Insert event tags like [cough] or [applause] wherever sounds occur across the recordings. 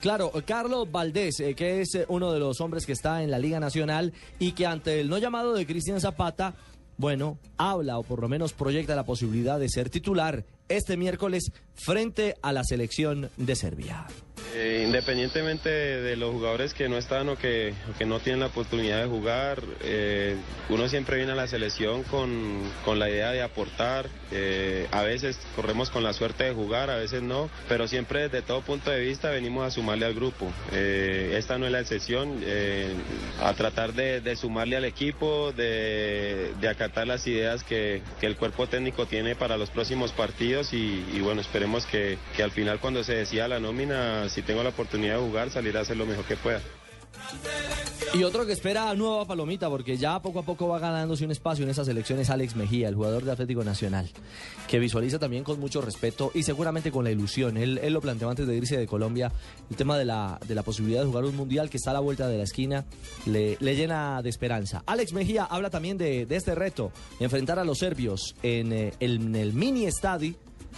Claro, Carlos Valdés, eh, que es eh, uno de los hombres que está en la Liga Nacional y que ante el no llamado de Cristian Zapata, bueno, habla o por lo menos proyecta la posibilidad de ser titular este miércoles frente a la selección de Serbia. Eh, independientemente de, los jugadores que no están o que, que no tienen la oportunidad de jugar, eh, uno siempre viene a la selección con, con la idea de aportar. Eh, a veces corremos con la suerte de jugar, a veces no, pero siempre desde todo punto de vista venimos a sumarle al grupo. esta no es la excepción, a tratar de, sumarle al equipo, de, acatar las ideas que, que, el cuerpo técnico tiene para los próximos partidos y, y bueno, esperemos que, que al final cuando se decida la nómina si tengo la oportunidad de jugar, salir a hacer lo mejor que pueda. Y otro que espera nueva palomita, porque ya poco a poco va ganándose un espacio en esas elecciones, Alex Mejía, el jugador de Atlético Nacional, que visualiza también con mucho respeto y seguramente con la ilusión. Él, lo planteó antes de irse de Colombia, el tema de la, de la posibilidad de jugar un mundial que está a la vuelta de la esquina, le, llena de esperanza. Alex Mejía habla también de, este reto, enfrentar a los serbios en, eh, en el mini estadio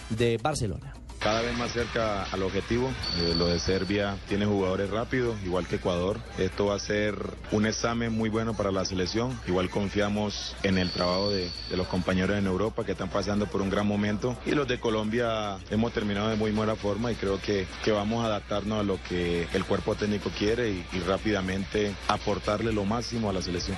de Barcelona cada vez más cerca al objetivo. Eh, lo de Serbia tiene jugadores rápidos, igual que Ecuador. Esto va a ser un examen muy bueno para la selección. Igual confiamos en el trabajo de, los compañeros en Europa que están pasando por un gran momento. Y los de Colombia hemos terminado de muy buena forma y creo que, que vamos a adaptarnos a lo que el cuerpo técnico quiere y rápidamente aportarle lo máximo a la selección.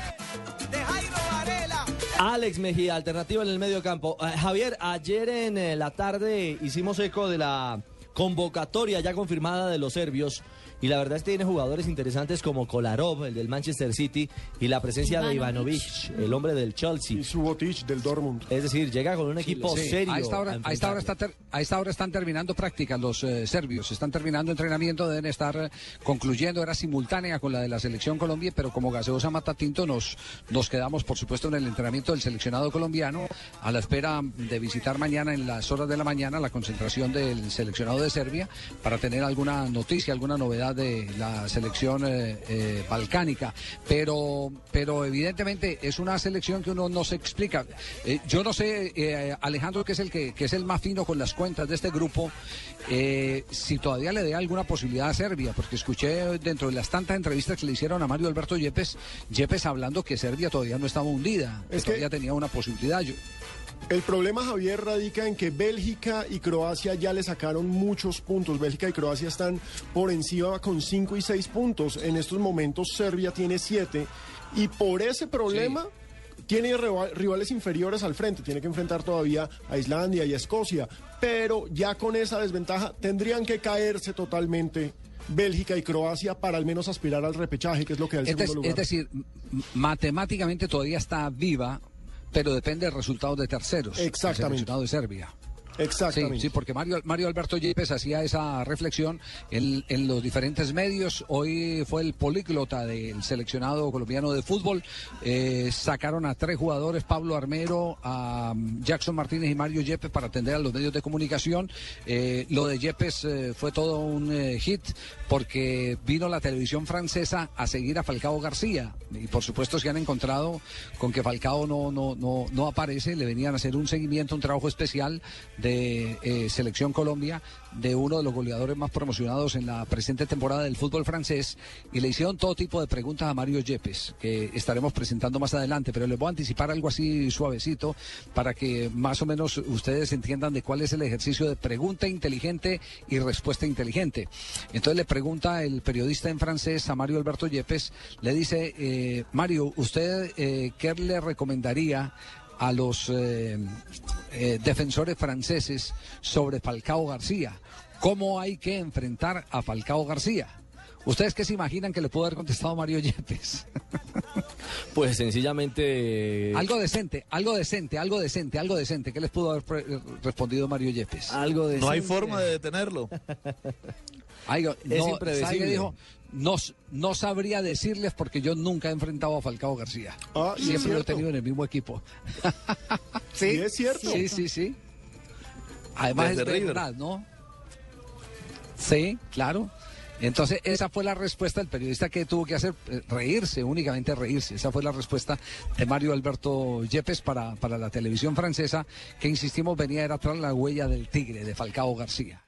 Alex Mejía, alternativa en el medio campo. Eh, Javier, ayer en eh, la tarde hicimos eco de la convocatoria ya confirmada de los serbios. Y la verdad es que tiene jugadores interesantes como Kolarov, el del Manchester City, y la presencia de Ivanovic, el hombre del Chelsea. Y Subotic del Dortmund. Es decir, llega con un equipo serio. A esta, hora, a, esta hora está a esta hora están terminando prácticas los eh, serbios, están terminando entrenamiento, deben estar eh, concluyendo, era simultánea con la de la selección Colombia, pero como gaseosa mata tinto nos, nos quedamos, por supuesto, en el entrenamiento del seleccionado colombiano, a la espera de visitar mañana en las horas de la mañana la concentración del seleccionado de Serbia para tener alguna noticia, alguna novedad de la selección eh, eh, balcánica. Pero, pero evidentemente es una selección que uno no se explica. Eh, yo no sé, Alejandro, que es el que, que, es el más fino con las cuentas de este grupo, si todavía le dé alguna posibilidad a Serbia, porque escuché dentro de las tantas entrevistas que le hicieron a Mario Alberto Yepes, Yepes hablando que Serbia todavía no estaba hundida, que todavía tenía una posibilidad. El problema, Javier, radica en que Bélgica y Croacia ya le sacaron muchos puntos. Bélgica y Croacia están por encima con 5 y 6 puntos. En estos momentos Serbia tiene 7. Y por ese problema... Tiene rivales inferiores al frente, tiene que enfrentar todavía a Islandia y a Escocia, pero ya con esa desventaja tendrían que caerse totalmente Bélgica y Croacia para al menos aspirar al repechaje, que es lo que da el segundo lugar. Es decir, matemáticamente todavía está viva pero depende del resultado de terceros. Exactamente. El resultado de Serbia. Exactamente. Sí, porque Mario, Mario Alberto Yepes hacía esa reflexión en, los diferentes medios. Hoy fue el políglota del seleccionado colombiano de fútbol. Eh, sacaron a tres jugadores, Pablo Armero, a Jackson Martínez y Mario Yepes para atender a los medios de comunicación. Eh, lo de Yepes eh, fue todo un hit porque vino la televisión francesa a seguir a Falcao García. Y por supuesto se han encontrado con que Falcao no, no, no, no aparece. Le venían a hacer un seguimiento, un trabajo especial eh, Selección Colombia, de uno de los goleadores más promocionados en la presente temporada del fútbol francés, y le hicieron todo tipo de preguntas a Mario Yepes, que estaremos presentando más adelante, pero les voy a anticipar algo así suavecito para que más o menos ustedes entiendan de cuál es el ejercicio de pregunta inteligente y respuesta inteligente. Entonces le pregunta el periodista en francés a Mario Alberto Yepes, le dice, eh, Mario, ¿usted eh, qué le recomendaría a los eh, eh, defensores franceses sobre Falcao García. ¿Cómo hay que enfrentar a Falcao García? ¿Ustedes qué se imaginan que le pudo haber contestado Mario Yepes? [laughs] Pues sencillamente... Algo decente, algo decente, algo decente, algo decente. ¿Qué les pudo haber respondido Mario Yepes? Algo No hay forma de detenerlo. es impredecible. dijo? No, no sabría decirles porque yo nunca he enfrentado a Falcao García. Ah, Siempre lo he tenido en el mismo equipo. [laughs] ¿Sí? es cierto. Sí, sí, sí. Además es verdad, ¿no? Sí, claro. Entonces, esa fue la respuesta del periodista que tuvo que hacer, eh, reírse, únicamente reírse. Esa fue la respuesta de Mario Alberto Yepes para, para la televisión francesa, que insistimos venía era tras la huella del tigre de Falcao García.